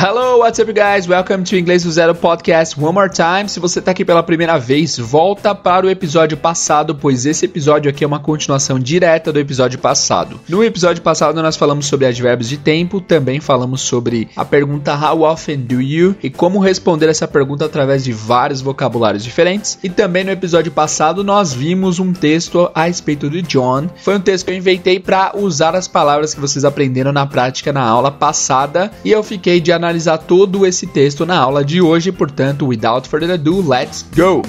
Hello, what's up, guys? Welcome to Inglês do Zero Podcast one more time. Se você tá aqui pela primeira vez, volta para o episódio passado, pois esse episódio aqui é uma continuação direta do episódio passado. No episódio passado, nós falamos sobre advérbios de tempo, também falamos sobre a pergunta How often do you? e como responder essa pergunta através de vários vocabulários diferentes. E também no episódio passado, nós vimos um texto a respeito de John. Foi um texto que eu inventei para usar as palavras que vocês aprenderam na prática na aula passada e eu fiquei de analisar todo esse texto na aula de hoje, portanto, without further ado, let's go!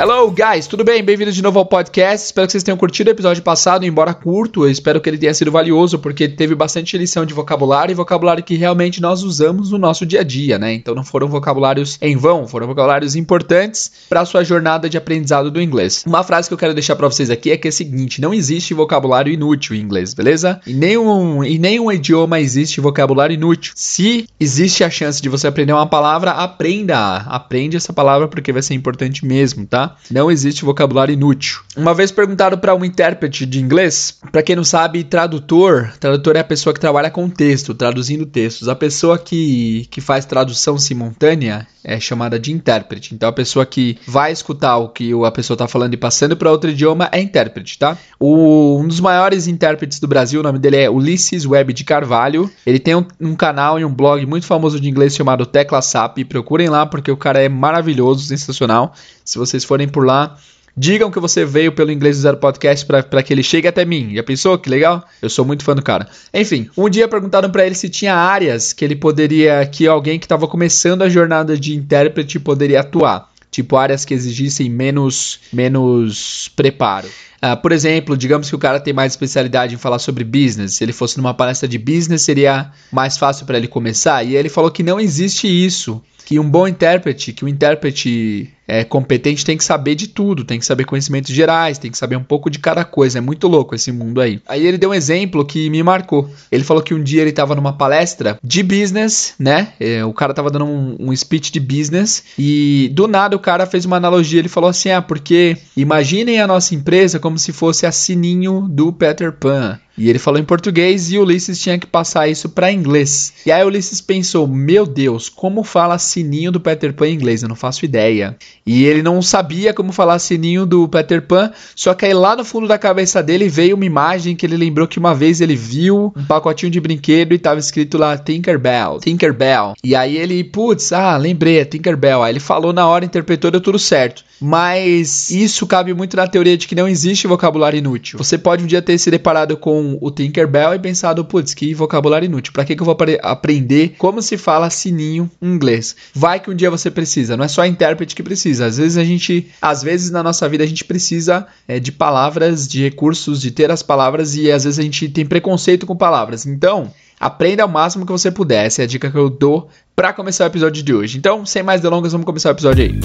Hello, guys, tudo bem? Bem-vindos de novo ao podcast. Espero que vocês tenham curtido o episódio passado, embora curto. Eu espero que ele tenha sido valioso, porque teve bastante lição de vocabulário e vocabulário que realmente nós usamos no nosso dia a dia, né? Então não foram vocabulários em vão, foram vocabulários importantes para a sua jornada de aprendizado do inglês. Uma frase que eu quero deixar para vocês aqui é que é a seguinte: não existe vocabulário inútil em inglês, beleza? Em nenhum, em nenhum idioma existe vocabulário inútil. Se existe a chance de você aprender uma palavra, aprenda, aprende essa palavra porque vai ser importante mesmo, tá? Não existe vocabulário inútil. Uma vez perguntado para um intérprete de inglês, para quem não sabe, tradutor, tradutor é a pessoa que trabalha com texto, traduzindo textos. A pessoa que, que faz tradução simultânea é chamada de intérprete. Então a pessoa que vai escutar o que a pessoa está falando e passando para outro idioma é intérprete, tá? O, um dos maiores intérpretes do Brasil, o nome dele é Ulisses Web de Carvalho. Ele tem um, um canal e um blog muito famoso de inglês chamado Tecla SAP. Procurem lá porque o cara é maravilhoso, sensacional. Se vocês forem por lá, Digam que você veio pelo Inglês do Zero Podcast para que ele chegue até mim. Já pensou? Que legal? Eu sou muito fã do cara. Enfim, um dia perguntaram para ele se tinha áreas que ele poderia, que alguém que estava começando a jornada de intérprete poderia atuar. Tipo áreas que exigissem menos, menos preparo. Uh, por exemplo, digamos que o cara tem mais especialidade em falar sobre business. Se ele fosse numa palestra de business, seria mais fácil para ele começar. E ele falou que não existe isso. Que um bom intérprete, que o intérprete é, competente tem que saber de tudo, tem que saber conhecimentos gerais, tem que saber um pouco de cada coisa. É muito louco esse mundo aí. Aí ele deu um exemplo que me marcou. Ele falou que um dia ele estava numa palestra de business, né? É, o cara estava dando um, um, speech de business e do nada o cara fez uma analogia. Ele falou assim: ah, porque imaginem a nossa empresa como se fosse a sininho do Peter Pan. E ele falou em português e Ulisses tinha que passar isso para inglês. E aí Ulisses pensou: Meu Deus, como fala sininho do Peter Pan em inglês? Eu não faço ideia. E ele não sabia como falar sininho do Peter Pan, só que aí lá no fundo da cabeça dele veio uma imagem que ele lembrou que uma vez ele viu um pacotinho de brinquedo e tava escrito lá Tinkerbell, Tinkerbell. E aí ele, putz, ah, lembrei, é Tinkerbell. Aí ele falou na hora, interpretou, deu tudo certo. Mas isso cabe muito na teoria de que não existe vocabulário inútil. Você pode um dia ter se deparado com o Tinkerbell e pensado, putz, que vocabulário inútil. Pra que, que eu vou aprender como se fala sininho em inglês? Vai que um dia você precisa, não é só intérprete que precisa precisa. Às vezes a gente, às vezes na nossa vida a gente precisa é, de palavras, de recursos, de ter as palavras e às vezes a gente tem preconceito com palavras. Então, aprenda ao máximo que você puder. Essa é a dica que eu dou para começar o episódio de hoje. Então, sem mais delongas, vamos começar o episódio aí.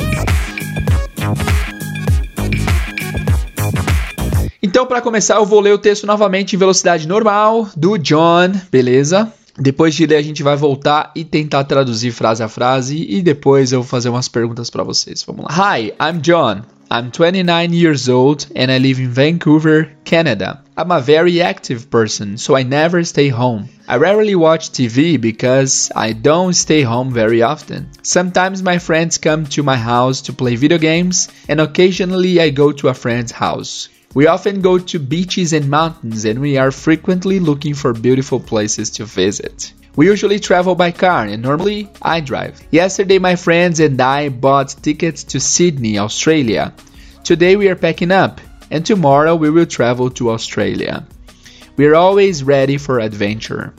Então, para começar, eu vou ler o texto novamente em velocidade normal do John, beleza? Depois de ler, a gente vai voltar e tentar traduzir frase a frase e depois eu vou fazer umas perguntas para vocês. Vamos lá. Hi, I'm John. I'm 29 years old and I live in Vancouver, Canada. I'm a very active person, so I never stay home. I rarely watch TV because I don't stay home very often. Sometimes my friends come to my house to play video games, and occasionally I go to a friend's house. We often go to beaches and mountains, and we are frequently looking for beautiful places to visit. We usually travel by car, and normally I drive. Yesterday, my friends and I bought tickets to Sydney, Australia. Today, we are packing up, and tomorrow, we will travel to Australia. We are always ready for adventure.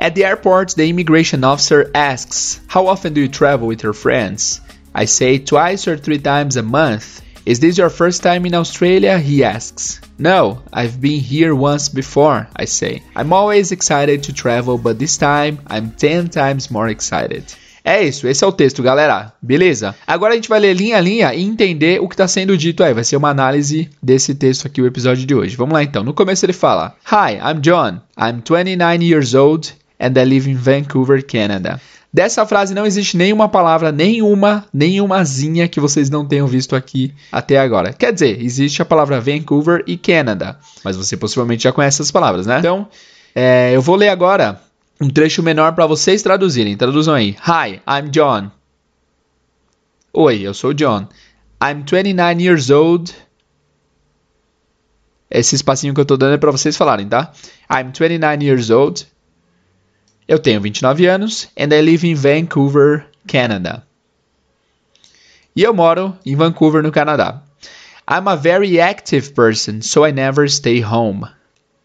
At the airport, the immigration officer asks, How often do you travel with your friends? I say twice or three times a month. Is this your first time in Australia? He asks. No, I've been here once before, I say. I'm always excited to travel, but this time I'm 10 times more excited. É isso, esse é o texto, galera. Beleza? Agora a gente vai ler linha a linha e entender o que está sendo dito aí. Vai ser uma análise desse texto aqui, o episódio de hoje. Vamos lá então. No começo ele fala: Hi, I'm John. I'm 29 years old and I live in Vancouver, Canada. Dessa frase não existe nenhuma palavra, nenhuma, nenhumazinha que vocês não tenham visto aqui até agora. Quer dizer, existe a palavra Vancouver e Canada, mas você possivelmente já conhece essas palavras, né? Então, é, eu vou ler agora um trecho menor para vocês traduzirem. Traduzam aí. Hi, I'm John. Oi, eu sou o John. I'm 29 years old. Esse espacinho que eu tô dando é para vocês falarem, tá? I'm 29 years old. Eu tenho 29 anos and I live in Vancouver, Canada. E eu moro em Vancouver, no Canadá. I'm a very active person, so I never stay home.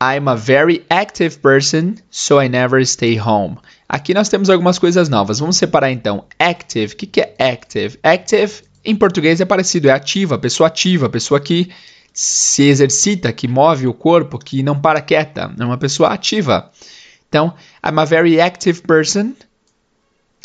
I'm a very active person, so I never stay home. Aqui nós temos algumas coisas novas. Vamos separar então. Active. O que, que é active? Active em português é parecido, é ativa, pessoa ativa, pessoa que se exercita, que move o corpo, que não para quieta, é uma pessoa ativa. Então, I'm a very active person.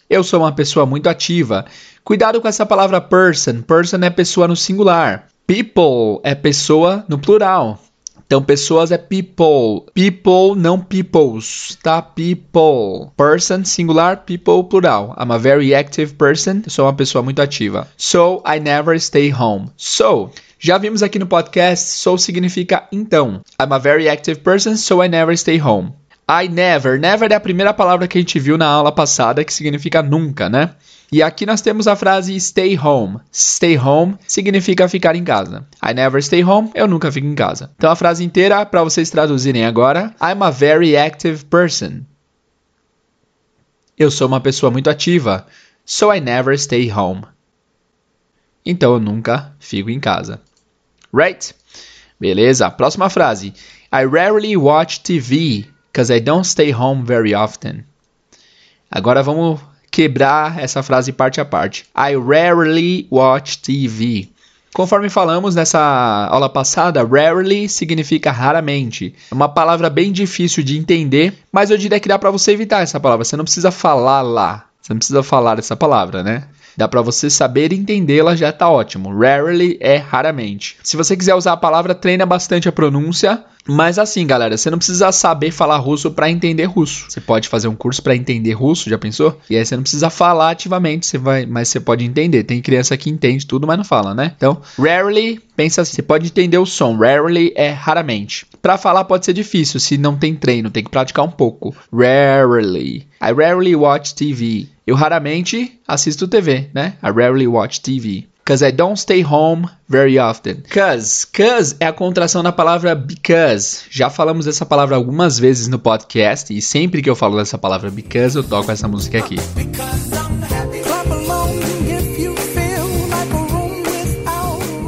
Eu sou uma pessoa muito ativa. Cuidado com essa palavra person. Person é pessoa no singular. People é pessoa no plural. Então, pessoas é people. People, não peoples, tá? People. Person, singular, people, plural. I'm a very active person. Eu sou uma pessoa muito ativa. So, I never stay home. So, já vimos aqui no podcast, so significa então. I'm a very active person, so I never stay home. I never. Never é a primeira palavra que a gente viu na aula passada, que significa nunca, né? E aqui nós temos a frase stay home. Stay home significa ficar em casa. I never stay home, eu nunca fico em casa. Então a frase inteira para vocês traduzirem agora. I'm a very active person. Eu sou uma pessoa muito ativa. So I never stay home. Então eu nunca fico em casa. Right? Beleza? Próxima frase. I rarely watch TV because I don't stay home very often. Agora vamos quebrar essa frase parte a parte. I rarely watch TV. Conforme falamos nessa aula passada, rarely significa raramente. É uma palavra bem difícil de entender, mas eu diria que dá para você evitar essa palavra. Você não precisa falar lá. Você não precisa falar essa palavra, né? Dá para você saber entendê-la, já tá ótimo. Rarely é raramente. Se você quiser usar a palavra, treina bastante a pronúncia. Mas assim, galera, você não precisa saber falar russo para entender russo. Você pode fazer um curso para entender russo, já pensou? E aí você não precisa falar ativamente, você vai, mas você pode entender. Tem criança que entende tudo, mas não fala, né? Então, rarely, pensa assim, você pode entender o som. Rarely é raramente. Para falar pode ser difícil se não tem treino, tem que praticar um pouco. Rarely. I rarely watch TV. Eu raramente assisto TV, né? I rarely watch TV. Cause I don't stay home very often. Cause, cause é a contração da palavra because. Já falamos dessa palavra algumas vezes no podcast e sempre que eu falo dessa palavra because eu toco essa música aqui.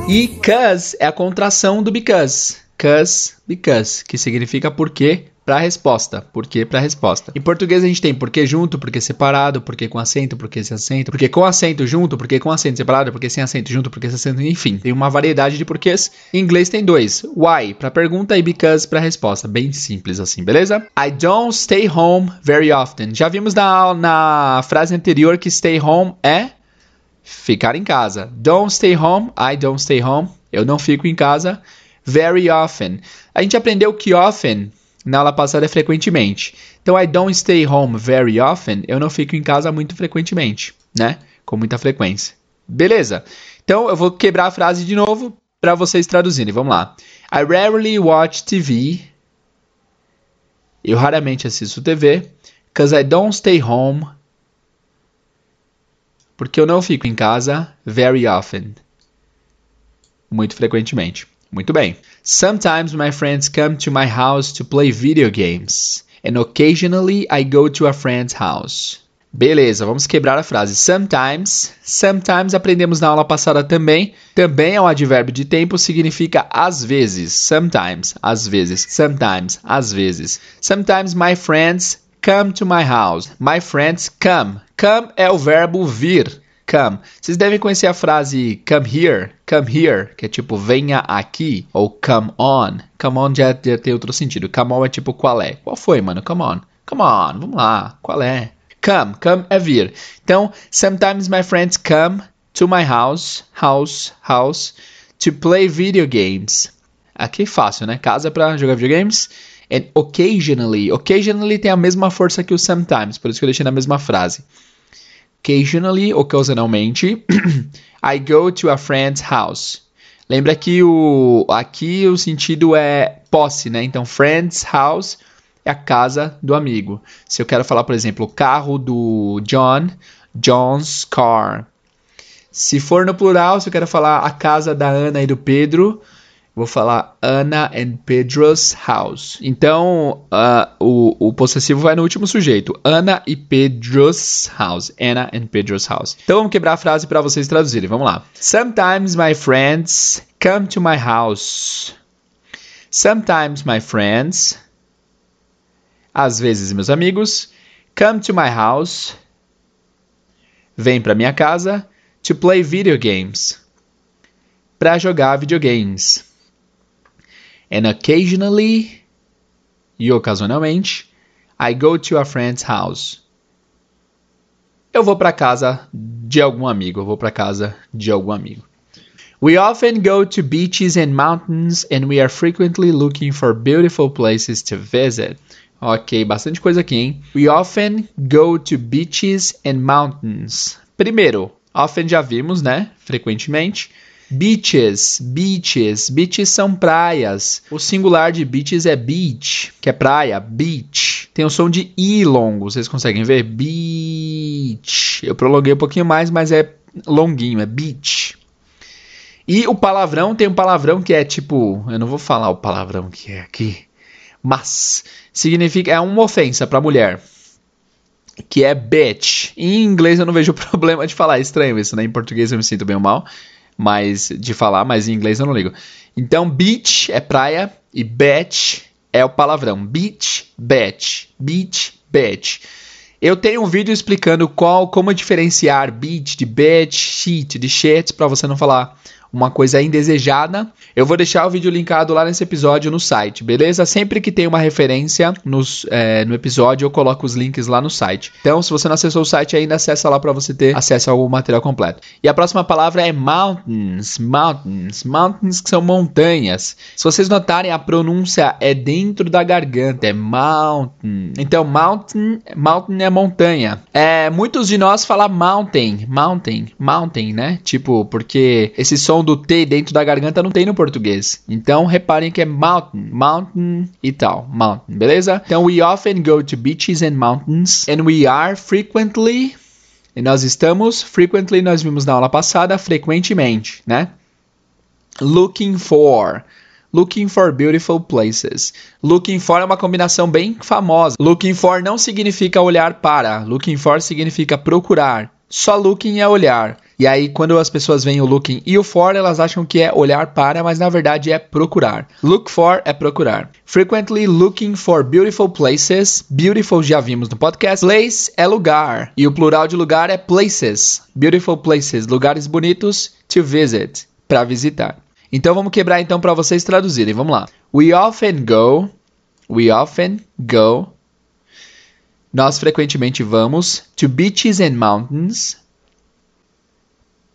E cause é a contração do because. Cause, because, que significa porque para a resposta. Por que para a resposta? Em português a gente tem porque junto, porque separado, porque com acento, porque sem acento, porque com acento junto, porque com acento separado, porque sem acento junto, porque sem acento, enfim, tem uma variedade de porquês. Em inglês tem dois: why para pergunta e because para resposta. Bem simples assim, beleza? I don't stay home very often. Já vimos na, na frase anterior que stay home é ficar em casa. Don't stay home, I don't stay home. Eu não fico em casa very often. A gente aprendeu que often na aula passada é frequentemente. Então, I don't stay home very often. Eu não fico em casa muito frequentemente, né? Com muita frequência. Beleza. Então, eu vou quebrar a frase de novo para vocês traduzirem. Vamos lá. I rarely watch TV. Eu raramente assisto TV. Because I don't stay home. Porque eu não fico em casa very often. Muito frequentemente. Muito bem. Sometimes my friends come to my house to play video games. And occasionally I go to a friend's house. Beleza, vamos quebrar a frase. Sometimes. Sometimes aprendemos na aula passada também. Também é um advérbio de tempo, significa às vezes. Sometimes, às vezes. Sometimes, às vezes. Sometimes my friends come to my house. My friends come. Come é o verbo vir come. Vocês devem conhecer a frase come here, come here, que é tipo venha aqui, ou come on. Come on já, já tem outro sentido. Come on é tipo qual é. Qual foi, mano? Come on. Come on, vamos lá. Qual é? Come, come é vir. Então, sometimes my friends come to my house, house, house, to play video games. Aqui é fácil, né? Casa para jogar videogames. And occasionally, occasionally tem a mesma força que o sometimes, por isso que eu deixei na mesma frase. Occasionally, ocasionalmente. I go to a friend's house. Lembra que o aqui o sentido é posse, né? Então friend's house é a casa do amigo. Se eu quero falar, por exemplo, o carro do John, John's car. Se for no plural, se eu quero falar a casa da Ana e do Pedro, vou falar Anna and Pedro's house. Então, uh, o, o possessivo vai no último sujeito. Anna e Pedro's house. Anna and Pedro's house. Então, vamos quebrar a frase para vocês traduzirem. Vamos lá. Sometimes my friends come to my house. Sometimes my friends, às vezes meus amigos, come to my house, vem para minha casa to play video games, para jogar videogames. And occasionally, e ocasionalmente, I go to a friend's house. Eu vou para casa de algum amigo, eu vou para casa de algum amigo. We often go to beaches and mountains and we are frequently looking for beautiful places to visit. Ok, bastante coisa aqui, hein? We often go to beaches and mountains. Primeiro, often já vimos, né? Frequentemente. Beaches, beaches, beaches são praias. O singular de beaches é beach, que é praia, beach. Tem o som de i longo, vocês conseguem ver? Beach. Eu prolonguei um pouquinho mais, mas é longuinho, é beach. E o palavrão tem um palavrão que é tipo, eu não vou falar o palavrão que é aqui, mas significa é uma ofensa para mulher, que é bitch. Em inglês eu não vejo problema de falar, é estranho isso, né? Em português eu me sinto bem mal, mas de falar, mas em inglês eu não ligo. Então beach é praia e bitch é o palavrão. Beach, bitch, beach, bitch. Eu tenho um vídeo explicando qual, como diferenciar beach de bitch, shit de shit, para você não falar uma coisa indesejada. Eu vou deixar o vídeo linkado lá nesse episódio no site, beleza? Sempre que tem uma referência nos, é, no episódio, eu coloco os links lá no site. Então, se você não acessou o site ainda, acessa lá para você ter acesso ao material completo. E a próxima palavra é mountains, mountains, mountains que são montanhas. Se vocês notarem, a pronúncia é dentro da garganta, é mountain. Então, mountain, mountain é montanha. É, muitos de nós falam mountain, mountain, mountain, né? Tipo, porque esse som do T dentro da garganta não tem no português. Então reparem que é mountain, mountain e tal, mountain, beleza? Então we often go to beaches and mountains and we are frequently e nós estamos frequently nós vimos na aula passada frequentemente, né? Looking for Looking for beautiful places. Looking for é uma combinação bem famosa. Looking for não significa olhar para. Looking for significa procurar. Só looking é olhar. E aí, quando as pessoas veem o looking e o for, elas acham que é olhar para, mas na verdade é procurar. Look for é procurar. Frequently looking for beautiful places. Beautiful já vimos no podcast. Place é lugar. E o plural de lugar é places. Beautiful places. Lugares bonitos to visit. Para visitar. Então vamos quebrar então para vocês traduzirem. Vamos lá. We often go. We often go. Nós frequentemente vamos to beaches and mountains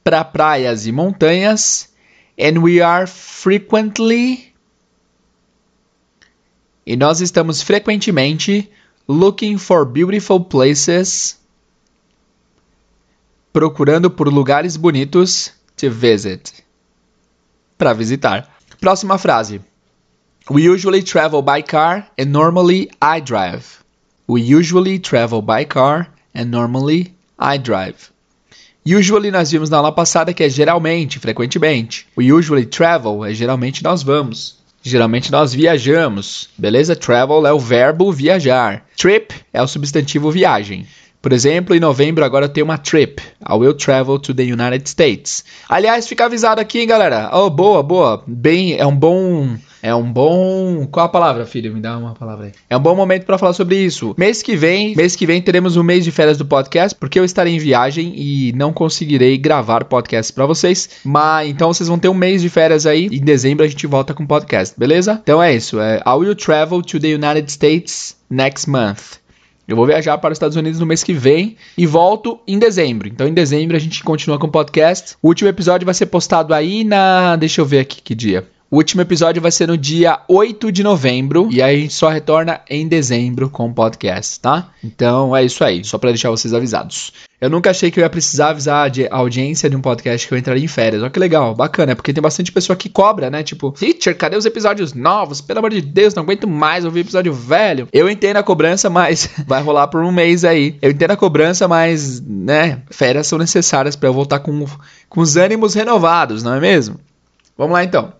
para praias e montanhas, and we are frequently e nós estamos frequentemente looking for beautiful places, procurando por lugares bonitos to visit, para visitar. Próxima frase. We usually travel by car and normally I drive. We usually travel by car and normally I drive. Usually nós vimos na aula passada que é geralmente, frequentemente. O usually travel é geralmente nós vamos. Geralmente nós viajamos, beleza? Travel é o verbo viajar. Trip é o substantivo viagem. Por exemplo, em novembro agora tem uma trip. I will travel to the United States. Aliás, fica avisado aqui, hein, galera. Oh, boa, boa. Bem, é um bom é um bom. Qual a palavra, filho? Me dá uma palavra aí. É um bom momento para falar sobre isso. Mês que vem, mês que vem teremos um mês de férias do podcast, porque eu estarei em viagem e não conseguirei gravar podcast para vocês. Mas então vocês vão ter um mês de férias aí. Em dezembro a gente volta com podcast, beleza? Então é isso. É, I will travel to the United States next month. Eu vou viajar para os Estados Unidos no mês que vem e volto em dezembro. Então, em dezembro, a gente continua com o podcast. O último episódio vai ser postado aí na. Deixa eu ver aqui que dia. O último episódio vai ser no dia 8 de novembro e aí a gente só retorna em dezembro com o podcast, tá? Então é isso aí, só para deixar vocês avisados. Eu nunca achei que eu ia precisar avisar a audiência de um podcast que eu entraria em férias. Olha que legal, bacana, porque tem bastante pessoa que cobra, né? Tipo, teacher, cadê os episódios novos? Pelo amor de Deus, não aguento mais ouvir episódio velho. Eu entendo a cobrança, mas vai rolar por um mês aí. Eu entendo a cobrança, mas, né, férias são necessárias para eu voltar com, com os ânimos renovados, não é mesmo? Vamos lá então.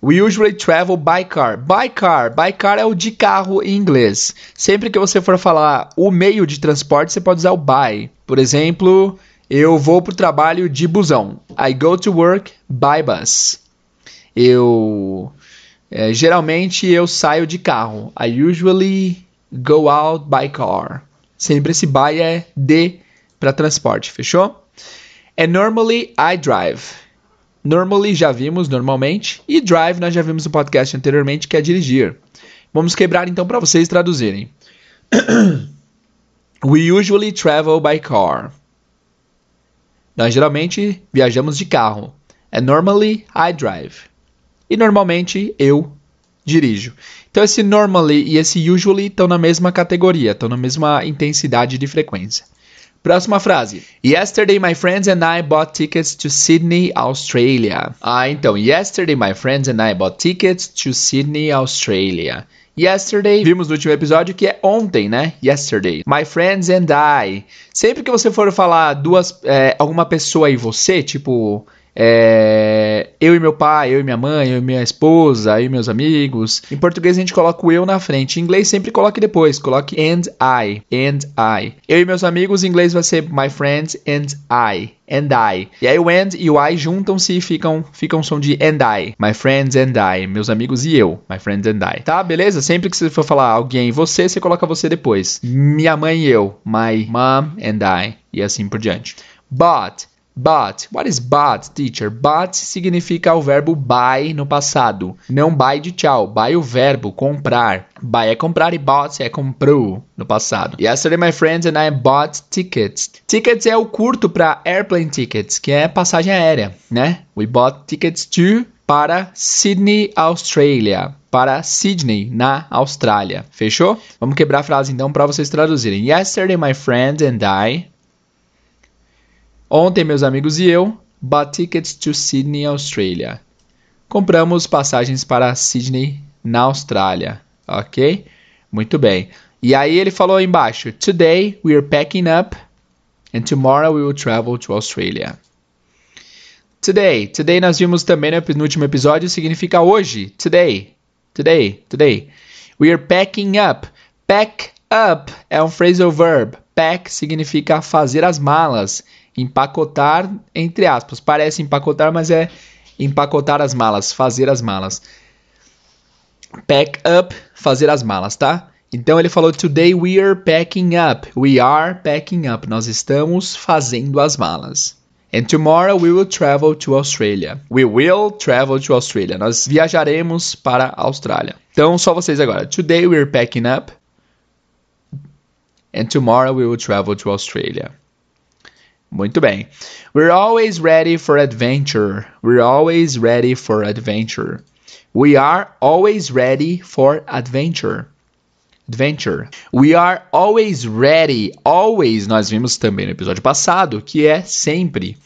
We usually travel by car. By car. By car é o de carro em inglês. Sempre que você for falar o meio de transporte, você pode usar o by. Por exemplo, eu vou para o trabalho de busão. I go to work by bus. Eu é, geralmente eu saio de carro. I usually go out by car. Sempre esse by é de para transporte, fechou? And normally I drive. Normally já vimos normalmente e drive nós já vimos no podcast anteriormente que é dirigir. Vamos quebrar então para vocês traduzirem. We usually travel by car. Nós geralmente viajamos de carro. And normally I drive. E normalmente eu dirijo. Então esse normally e esse usually estão na mesma categoria, estão na mesma intensidade de frequência. Próxima frase. Yesterday my friends and I bought tickets to Sydney, Australia. Ah, então, yesterday my friends and I bought tickets to Sydney, Australia. Yesterday, vimos no último episódio que é ontem, né? Yesterday. My friends and I. Sempre que você for falar duas, é, alguma pessoa e você, tipo, é, eu e meu pai, eu e minha mãe, eu e minha esposa, eu e meus amigos. Em português a gente coloca o eu na frente. Em inglês sempre coloque depois. Coloque and I. And I. Eu e meus amigos, em inglês vai ser my friends and I. And I. E aí o and e o I juntam-se e ficam, ficam som de and I. My friends and I. Meus amigos e eu. My friends and I. Tá, beleza? Sempre que você for falar alguém você, você coloca você depois. Minha mãe e eu. My mom and I. E assim por diante. But But. What is but, teacher? But significa o verbo buy no passado. Não buy de tchau. Buy o verbo comprar. Buy é comprar e bought é comprou no passado. Yesterday my friends and I bought tickets. Tickets é o curto para airplane tickets, que é passagem aérea, né? We bought tickets to para Sydney, Australia. Para Sydney, na Austrália. Fechou? Vamos quebrar a frase então para vocês traduzirem. Yesterday my friends and I Ontem, meus amigos e eu bought tickets to Sydney, Australia. Compramos passagens para Sydney, na Austrália. Ok? Muito bem. E aí ele falou embaixo: Today we are packing up and tomorrow we will travel to Australia. Today. Today nós vimos também no último episódio significa hoje. Today. Today. Today. We are packing up. Pack up é um phrasal verb. Pack significa fazer as malas empacotar, entre aspas. Parece empacotar, mas é empacotar as malas, fazer as malas. Pack up, fazer as malas, tá? Então ele falou: Today we are packing up. We are packing up. Nós estamos fazendo as malas. And tomorrow we will travel to Australia. We will travel to Australia. Nós viajaremos para a Austrália. Então só vocês agora. Today we are packing up. And tomorrow we will travel to Australia. Muito bem. We're always ready for adventure. We're always ready for adventure. We are always ready for adventure. Adventure. We are always ready. Always, nós vimos também no episódio passado, que é sempre.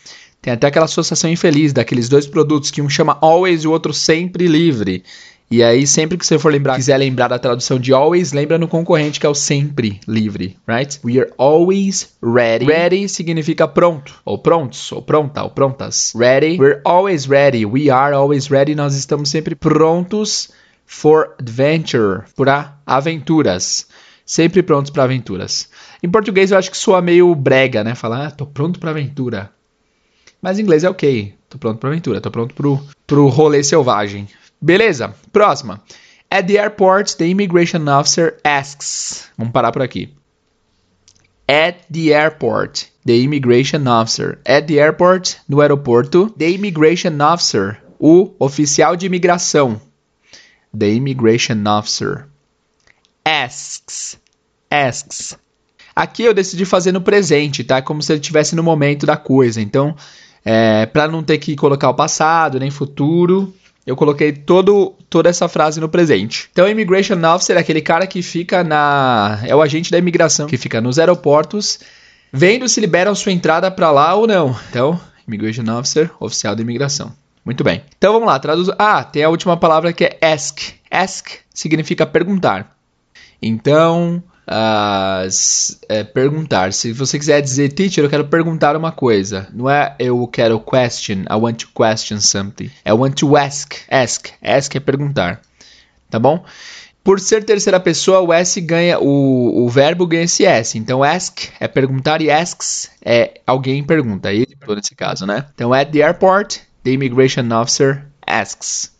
Tem até aquela associação infeliz daqueles dois produtos que um chama always e o outro sempre livre. E aí, sempre que você for lembrar, quiser lembrar da tradução de always, lembra no concorrente que é o sempre livre, right? We are always ready. Ready significa pronto, ou prontos, ou pronta, ou prontas. Ready. We're always ready. We are always ready. Nós estamos sempre prontos for adventure, para aventuras. Sempre prontos para aventuras. Em português eu acho que soa meio brega, né? Falar, ah, tô pronto para aventura. Mas em inglês é ok. Tô pronto para aventura, tô pronto pro, pro rolê selvagem. Beleza, próxima. At the airport, the immigration officer asks. Vamos parar por aqui. At the airport, the immigration officer. At the airport, no aeroporto, the immigration officer, o oficial de imigração. The immigration officer asks. Asks. Aqui eu decidi fazer no presente, tá? Como se ele estivesse no momento da coisa. Então, é, para não ter que colocar o passado nem futuro, eu coloquei todo, toda essa frase no presente. Então, immigration officer é aquele cara que fica na. É o agente da imigração que fica nos aeroportos, vendo se liberam sua entrada para lá ou não. Então, immigration officer, oficial da imigração. Muito bem. Então vamos lá, traduz. Ah, tem a última palavra que é ask. Ask significa perguntar. Então, uh, é, perguntar. Se você quiser dizer, teacher, eu quero perguntar uma coisa. Não é eu quero question, I want to question something. É want to ask. Ask. Ask é perguntar. Tá bom? Por ser terceira pessoa, o S ganha, o, o verbo ganha esse S. Então, ask é perguntar e asks é alguém pergunta. Perguntou nesse caso, né? Então, at the airport, the immigration officer asks.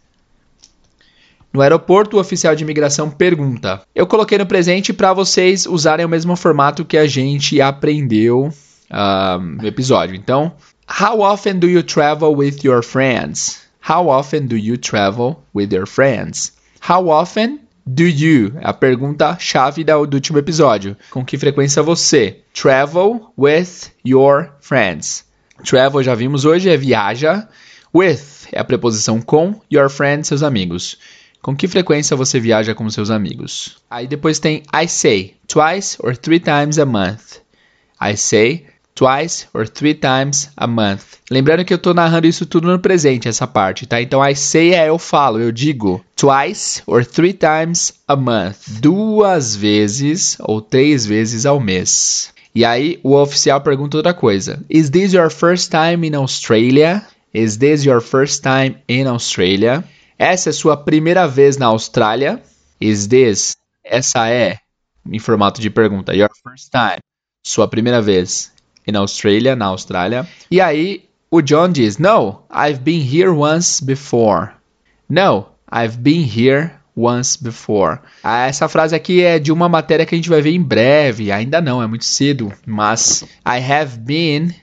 No aeroporto, o oficial de imigração pergunta. Eu coloquei no presente para vocês usarem o mesmo formato que a gente aprendeu uh, no episódio. Então, how often do you travel with your friends? How often do you travel with your friends? How often do you? A pergunta chave do último episódio. Com que frequência você travel with your friends? Travel já vimos hoje é viaja. With é a preposição com your friends, seus amigos. Com que frequência você viaja com seus amigos? Aí depois tem I say twice or three times a month. I say twice or three times a month. Lembrando que eu estou narrando isso tudo no presente, essa parte, tá? Então I say é eu falo, eu digo twice or three times a month. Duas vezes ou três vezes ao mês. E aí o oficial pergunta outra coisa. Is this your first time in Australia? Is this your first time in Australia? Essa é sua primeira vez na Austrália? Is this? Essa é, em formato de pergunta, your first time? Sua primeira vez in Australia, na Austrália. E aí, o John diz, No, I've been here once before. No, I've been here once before. Ah, essa frase aqui é de uma matéria que a gente vai ver em breve. Ainda não, é muito cedo. Mas I have been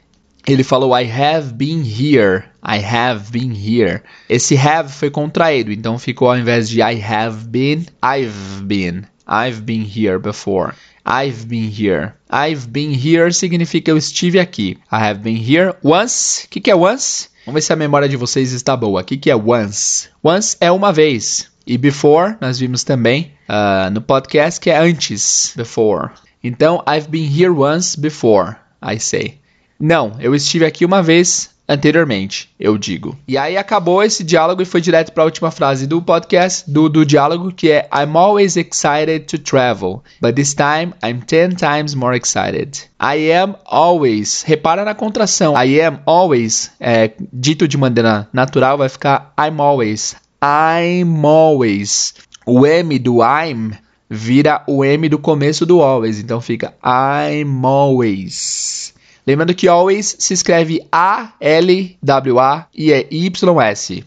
ele falou I have been here. I have been here. Esse have foi contraído, então ficou ao invés de I have been, I've been. I've been here before. I've been here. I've been here significa eu estive aqui. I have been here once. O que, que é once? Vamos ver se a memória de vocês está boa. O que, que é once? Once é uma vez. E before, nós vimos também uh, no podcast que é antes. Before. Então, I've been here once before, I say. Não, eu estive aqui uma vez anteriormente, eu digo. E aí acabou esse diálogo e foi direto para a última frase do podcast, do, do diálogo, que é I'm always excited to travel, but this time I'm 10 times more excited. I am always. Repara na contração. I am always, é, dito de maneira natural, vai ficar I'm always. I'm always. O M do I'm vira o M do começo do always, então fica I'm always. Lembrando que always se escreve A-L-W-A e é Y-S.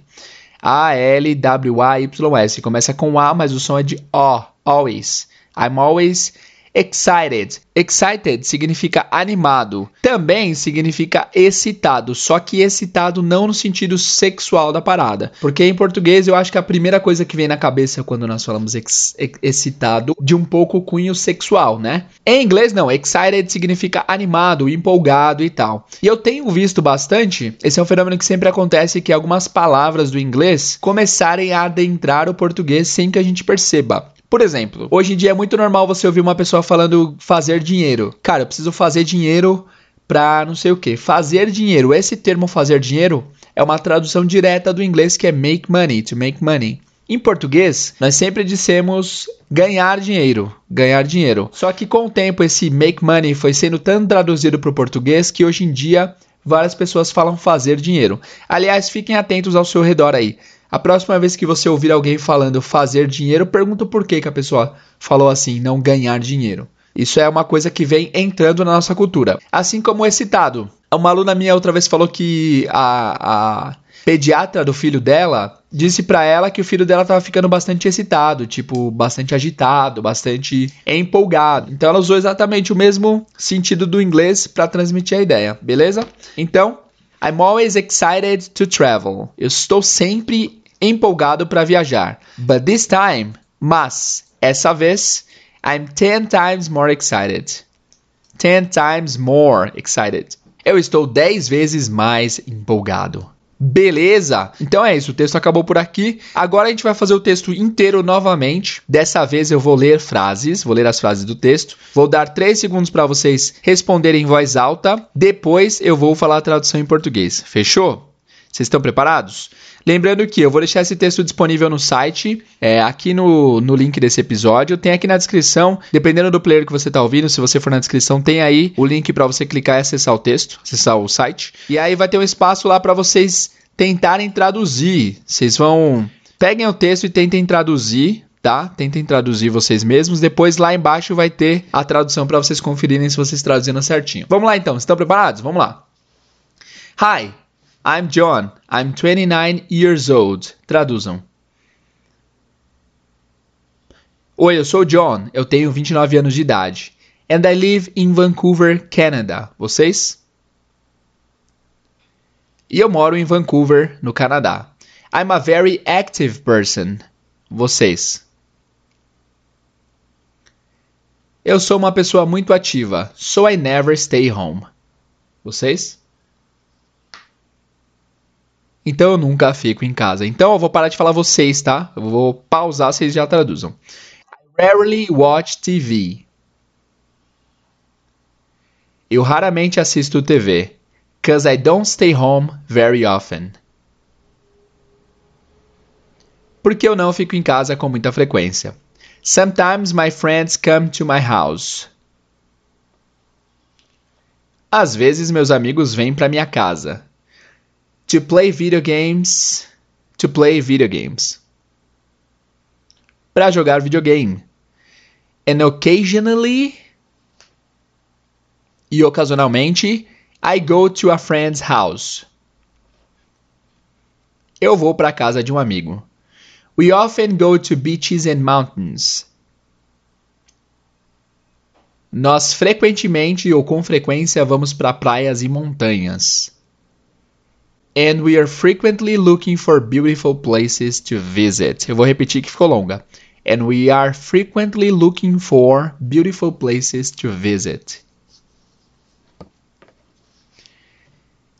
A-L-W-A-Y-S. Começa com A, mas o som é de O. Always. I'm always Excited. Excited significa animado. Também significa excitado, só que excitado não no sentido sexual da parada. Porque em português eu acho que a primeira coisa que vem na cabeça quando nós falamos ex excitado de um pouco cunho sexual, né? Em inglês não, excited significa animado, empolgado e tal. E eu tenho visto bastante, esse é um fenômeno que sempre acontece que algumas palavras do inglês começarem a adentrar o português sem que a gente perceba. Por exemplo, hoje em dia é muito normal você ouvir uma pessoa falando fazer dinheiro. Cara, eu preciso fazer dinheiro pra não sei o que. Fazer dinheiro. Esse termo fazer dinheiro é uma tradução direta do inglês que é make money, to make money. Em português, nós sempre dissemos ganhar dinheiro, ganhar dinheiro. Só que com o tempo esse make money foi sendo tanto traduzido para o português que hoje em dia várias pessoas falam fazer dinheiro. Aliás, fiquem atentos ao seu redor aí. A próxima vez que você ouvir alguém falando fazer dinheiro, pergunta por que, que a pessoa falou assim, não ganhar dinheiro. Isso é uma coisa que vem entrando na nossa cultura. Assim como excitado. Uma aluna minha outra vez falou que a, a pediatra do filho dela disse para ela que o filho dela estava ficando bastante excitado, tipo, bastante agitado, bastante empolgado. Então ela usou exatamente o mesmo sentido do inglês para transmitir a ideia, beleza? Então, I'm always excited to travel. Eu estou sempre empolgado para viajar. But this time, mas essa vez, I'm 10 times more excited. 10 times more excited. Eu estou 10 vezes mais empolgado. Beleza? Então é isso, o texto acabou por aqui. Agora a gente vai fazer o texto inteiro novamente. Dessa vez eu vou ler frases, vou ler as frases do texto. Vou dar 3 segundos para vocês responderem em voz alta. Depois eu vou falar a tradução em português. Fechou? Vocês estão preparados? Lembrando que eu vou deixar esse texto disponível no site, é, aqui no, no link desse episódio. Tem aqui na descrição, dependendo do player que você está ouvindo, se você for na descrição, tem aí o link para você clicar e acessar o texto, acessar o site. E aí vai ter um espaço lá para vocês tentarem traduzir. Vocês vão. Peguem o texto e tentem traduzir, tá? Tentem traduzir vocês mesmos. Depois lá embaixo vai ter a tradução para vocês conferirem se vocês traduziram certinho. Vamos lá então, estão preparados? Vamos lá. Hi, I'm John. I'm 29 years old. Traduzam. Oi, eu sou John. Eu tenho 29 anos de idade. And I live in Vancouver, Canada. Vocês? E eu moro em Vancouver, no Canadá. I'm a very active person. Vocês. Eu sou uma pessoa muito ativa, so I never stay home. Vocês? Então eu nunca fico em casa. Então eu vou parar de falar vocês, tá? Eu vou pausar, vocês já traduzam. I rarely watch TV. Eu raramente assisto TV. Cause I don't stay home very often. Porque eu não fico em casa com muita frequência. Sometimes my friends come to my house. Às vezes meus amigos vêm para minha casa. To play video games. To play video games. Para jogar videogame. And occasionally. E ocasionalmente I go to a friend's house. Eu vou para a casa de um amigo. We often go to beaches and mountains. Nós frequentemente ou com frequência vamos para praias e montanhas. And we are frequently looking for beautiful places to visit. Eu vou repetir que ficou longa. And we are frequently looking for beautiful places to visit.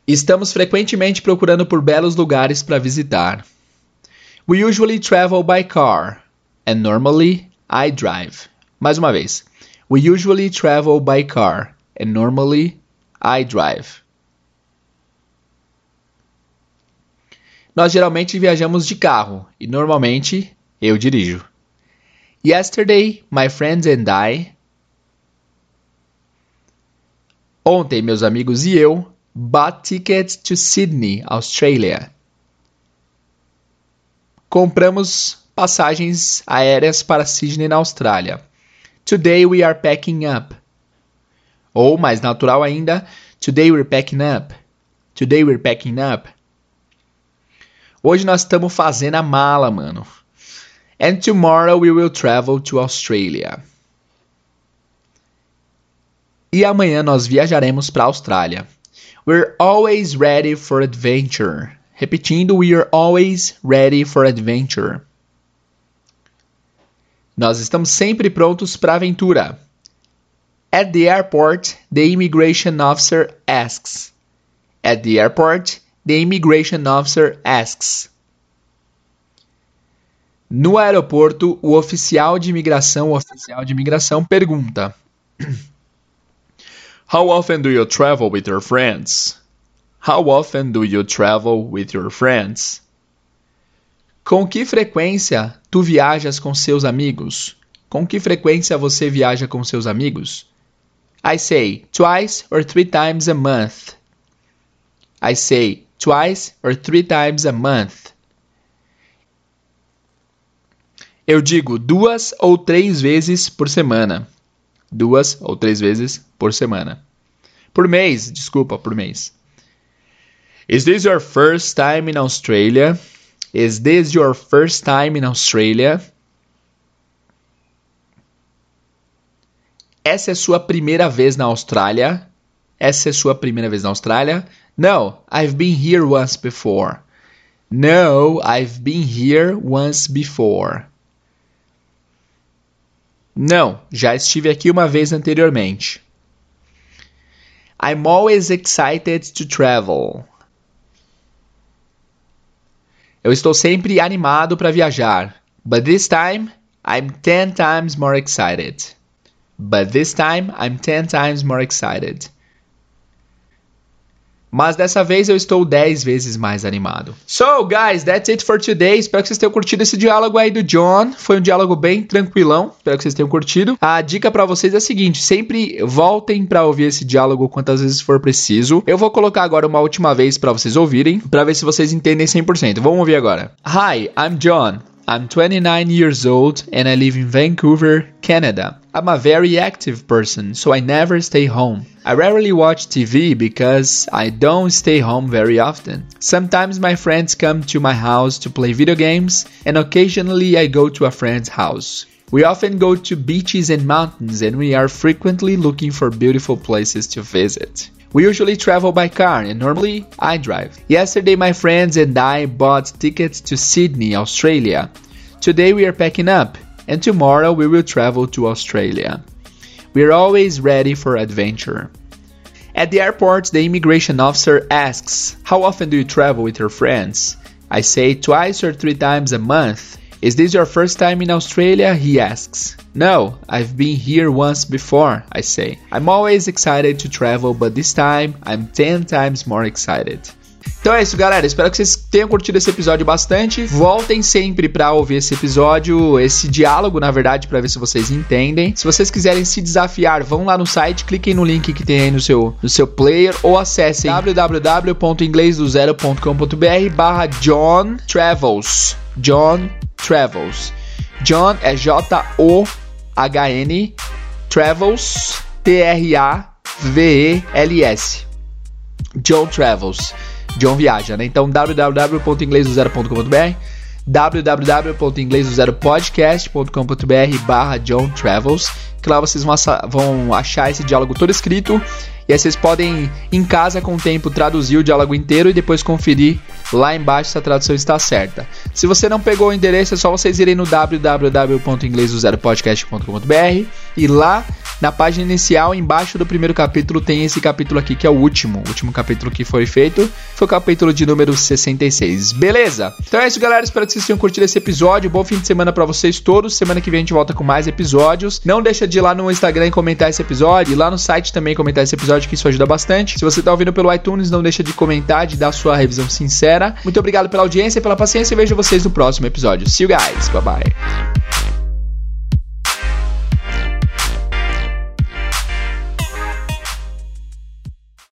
Estamos frequentemente procurando por belos lugares para visitar. We usually travel by car, and normally I drive. Mais uma vez. We usually travel by car, and normally I drive. Nós geralmente viajamos de carro, e normalmente eu dirijo. Yesterday, my friends and I. Ontem, meus amigos e eu bought tickets to Sydney, Australia. Compramos passagens aéreas para Sydney, na Austrália. Today we are packing up. Ou, mais natural ainda, Today we're packing up. Today we're packing up. Hoje nós estamos fazendo a mala, mano. And tomorrow we will travel to Australia. E amanhã nós viajaremos para a Austrália. We're always ready for adventure. Repetindo, we are always ready for adventure. Nós estamos sempre prontos para aventura. At the airport, the immigration officer asks. At the airport, the immigration officer asks. No aeroporto, o oficial de imigração, oficial de imigração pergunta: How often do you travel with your friends? How often do you travel with your friends? Com que frequência tu viajas com seus amigos? Com que frequência você viaja com seus amigos? I say twice or three times a month. I say twice or three times a month. Eu digo duas ou três vezes por semana duas ou três vezes por semana. Por mês, desculpa, por mês. Is this your first time in Australia? Is this your first time in Australia? Essa é sua primeira vez na Austrália? Essa é sua primeira vez na Austrália? No, I've been here once before. No, I've been here once before. Não, já estive aqui uma vez anteriormente. I'm always excited to travel. Eu estou sempre animado para viajar. But this time, I'm 10 times more excited. But this time, I'm 10 times more excited. Mas dessa vez eu estou 10 vezes mais animado. So, guys, that's it for today. Espero que vocês tenham curtido esse diálogo aí do John. Foi um diálogo bem tranquilão. Espero que vocês tenham curtido. A dica para vocês é a seguinte: sempre voltem para ouvir esse diálogo quantas vezes for preciso. Eu vou colocar agora uma última vez para vocês ouvirem, para ver se vocês entendem 100%. Vamos ouvir agora. Hi, I'm John. I'm 29 years old and I live in Vancouver, Canada. I'm a very active person, so I never stay home. I rarely watch TV because I don't stay home very often. Sometimes my friends come to my house to play video games, and occasionally I go to a friend's house. We often go to beaches and mountains, and we are frequently looking for beautiful places to visit. We usually travel by car and normally I drive. Yesterday, my friends and I bought tickets to Sydney, Australia. Today, we are packing up, and tomorrow, we will travel to Australia. We are always ready for adventure. At the airport, the immigration officer asks, How often do you travel with your friends? I say twice or three times a month. Is this your first time in Australia? He asks. No, I've been here once before, I say. I'm always excited to travel, but this time I'm 10 times more excited. Então é isso, galera. Espero que vocês tenham curtido esse episódio bastante. Voltem sempre para ouvir esse episódio, esse diálogo, na verdade, para ver se vocês entendem. Se vocês quiserem se desafiar, vão lá no site, cliquem no link que tem aí no seu, no seu player ou acessem www.inglesdozero.com.br barra John Travels. John Travels. John é J-O-H-N Travels T-R-A-V-E-L-S. John Travels. John viaja, né? Então www.inglesdozero.com.br www.inglesdozeropodcast.com.br barra John Travels que lá vocês vão achar esse diálogo todo escrito e aí vocês podem, em casa, com o tempo, traduzir o diálogo inteiro e depois conferir lá embaixo se a tradução está certa. Se você não pegou o endereço, é só vocês irem no www.inglesdozeropodcast.com.br e lá na página inicial, embaixo do primeiro capítulo, tem esse capítulo aqui que é o último. O último capítulo que foi feito foi o capítulo de número 66. Beleza? Então é isso, galera. Espero que vocês tenham curtido esse episódio. Bom fim de semana para vocês todos. Semana que vem a gente volta com mais episódios. Não deixa de ir lá no Instagram e comentar esse episódio. E lá no site também comentar esse episódio, que isso ajuda bastante. Se você tá ouvindo pelo iTunes, não deixa de comentar, de dar sua revisão sincera. Muito obrigado pela audiência pela paciência. E vejo vocês no próximo episódio. See you guys. Bye bye.